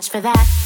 much for that.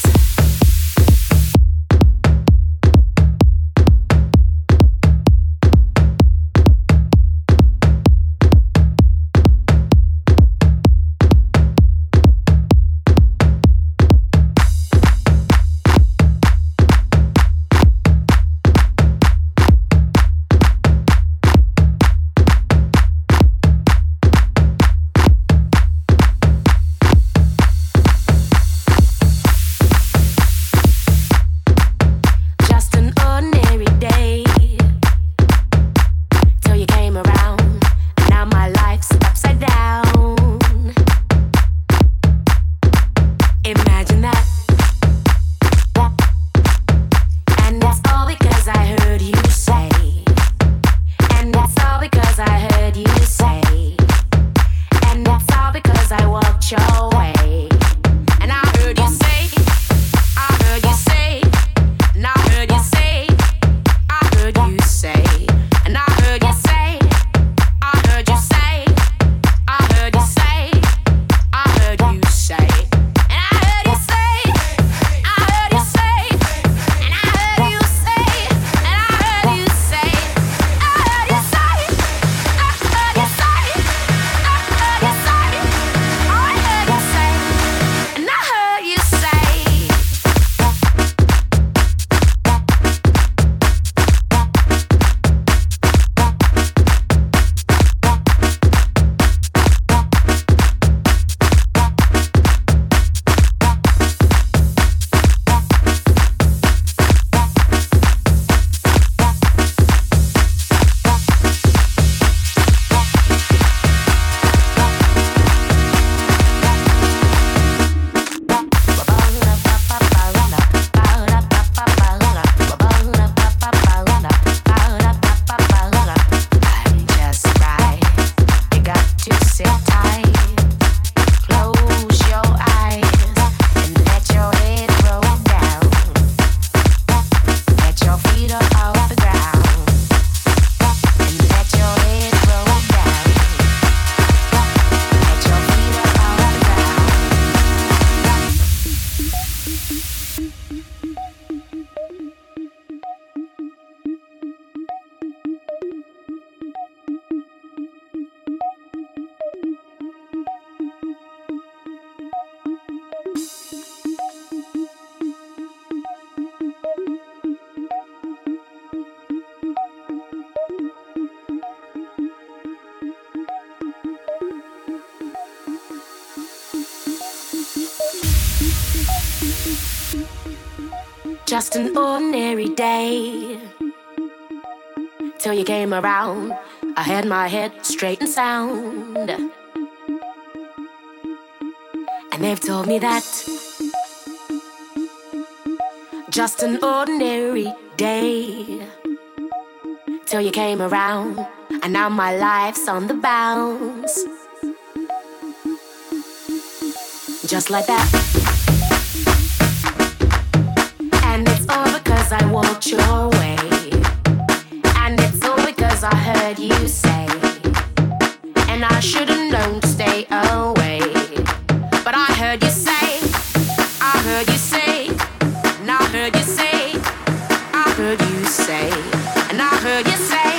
Just an ordinary day. Till you came around, I had my head straight and sound. And they've told me that just an ordinary day. Till you came around, and now my life's on the bounce. Just like that. I walked your way. And it's all because I heard you say, and I should have known to stay away. But I heard you say, I heard you say, and I heard you say, I heard you say, and I heard you say,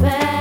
This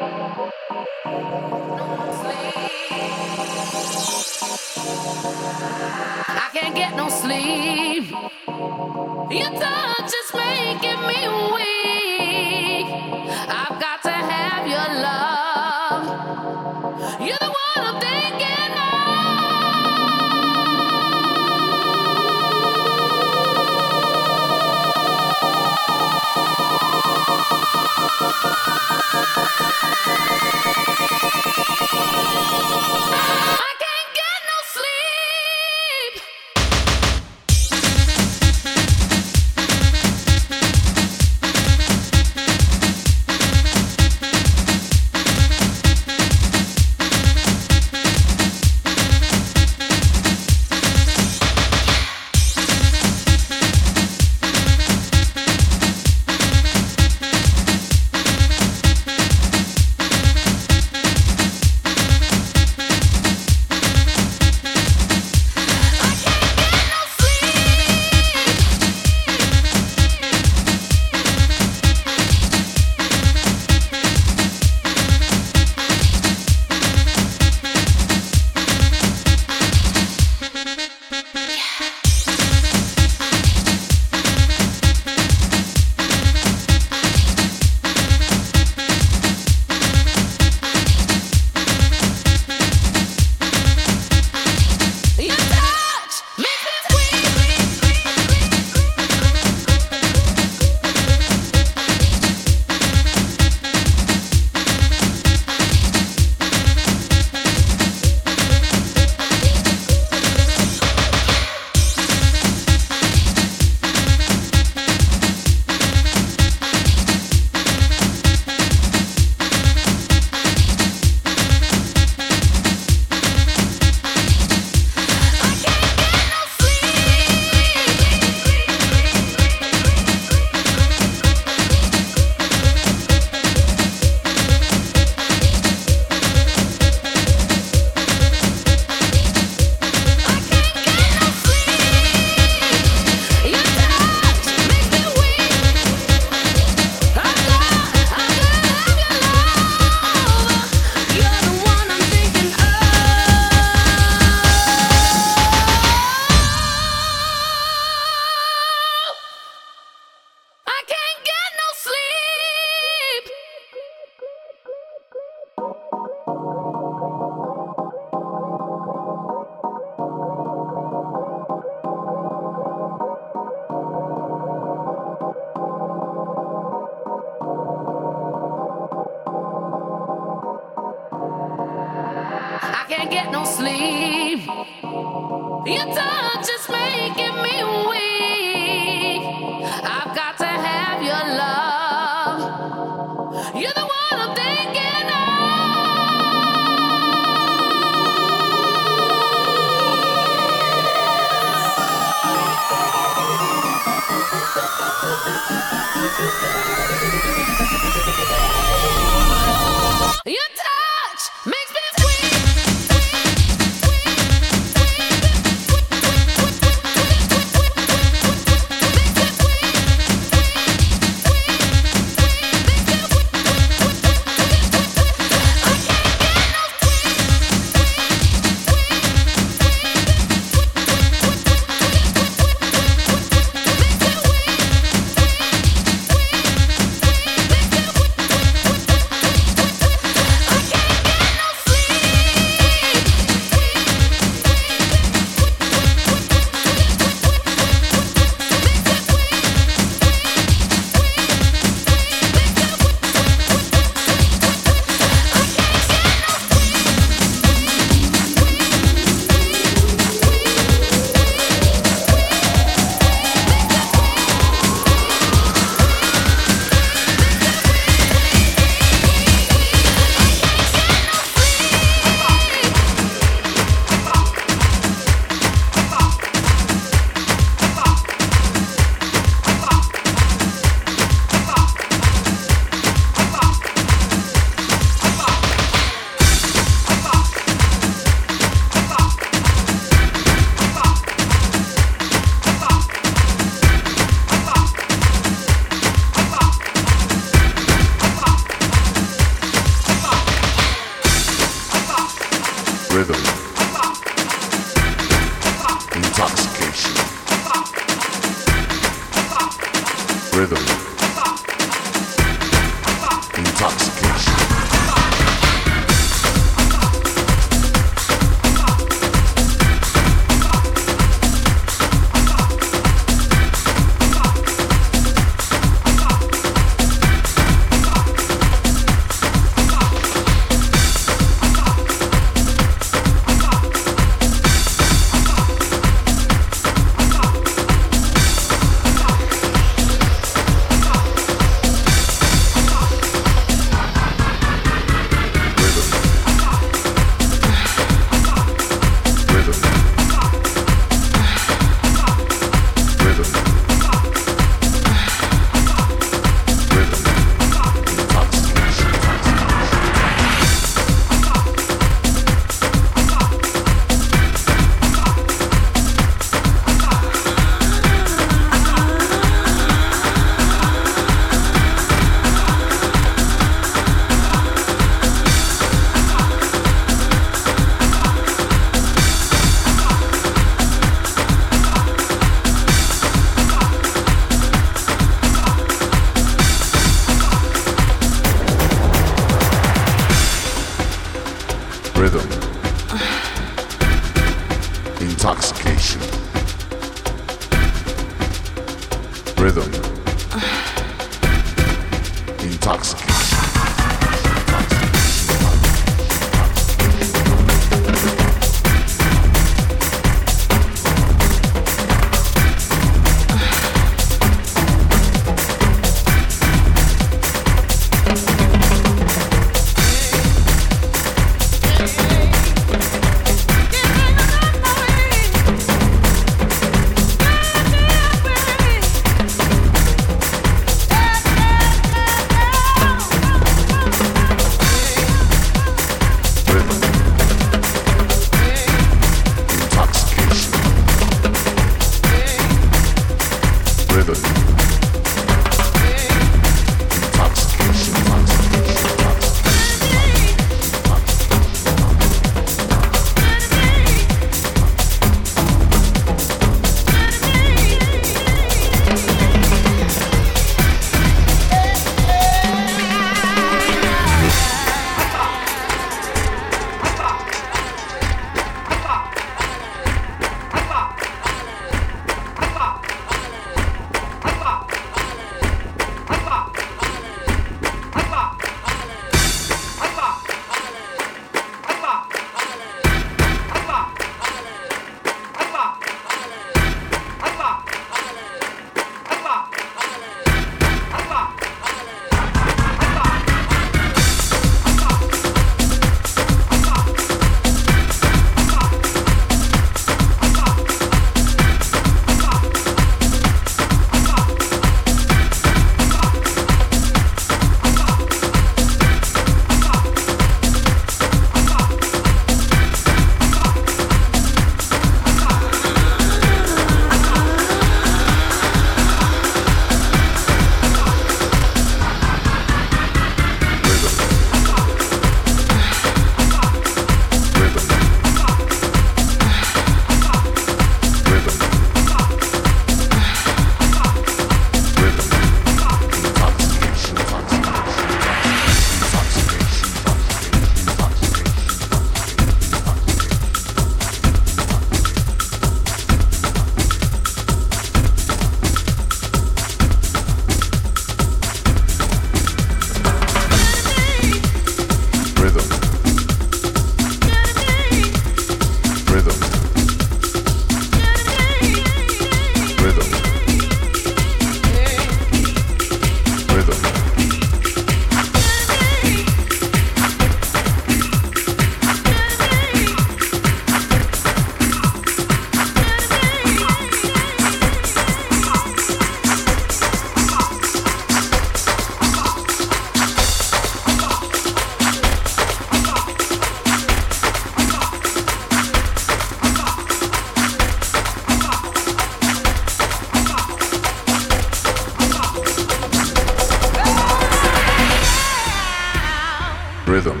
rhythm,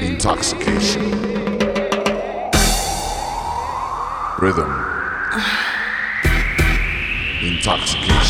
intoxication, rhythm, intoxication.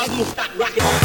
I'm gonna stop rocking.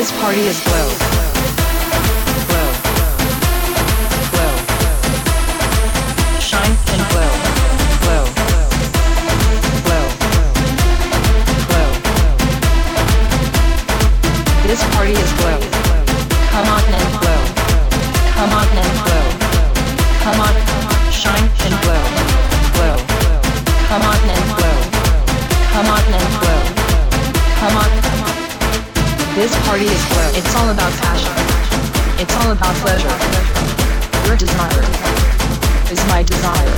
this party is blow. about pleasure. Your desire is my desire.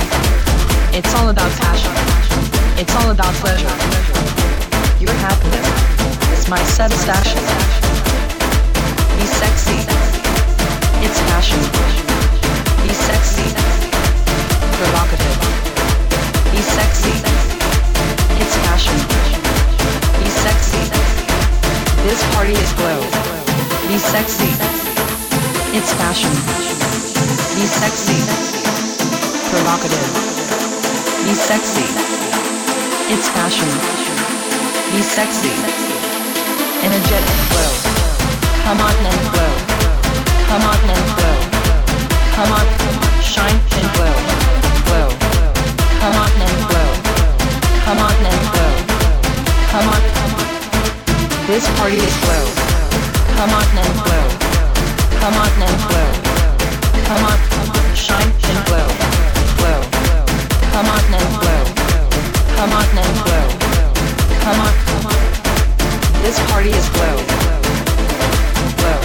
It's all about passion. It's all about pleasure. Your happiness is my satisfaction. Be sexy. It's passion. Be sexy. Provocative. Be sexy. It's passion. Be sexy. This party is glow. Be sexy. It's fashion. Be sexy. Provocative. Be sexy. It's fashion. Be sexy. Energetic flow. Come on and flow. Come on and flow. Come on, shine and glow. Glow. Come on and glow. Come on and glow. Come on. This party is glow. Come on and glow. Come on glow. Come on, shine and glow. Glow. Come on glow. Come on glow. Come on. This party is glow. Glow.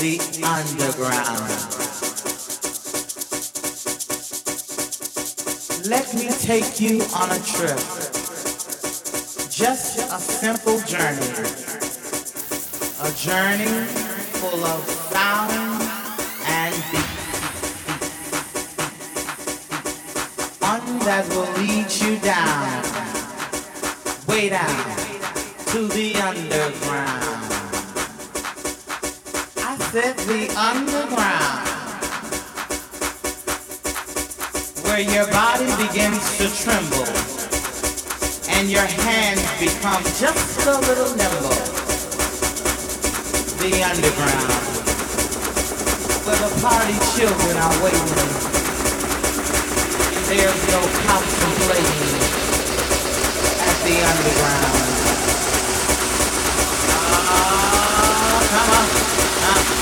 the underground. Let me take you on a trip, just a simple journey, a journey full of sound and beat. One that will lead you down, way down to the underground the underground, where your body begins to tremble and your hands become just a little nimble. The underground, where the party children are waiting. There's no contemplating at the underground. Ah, come on, ah,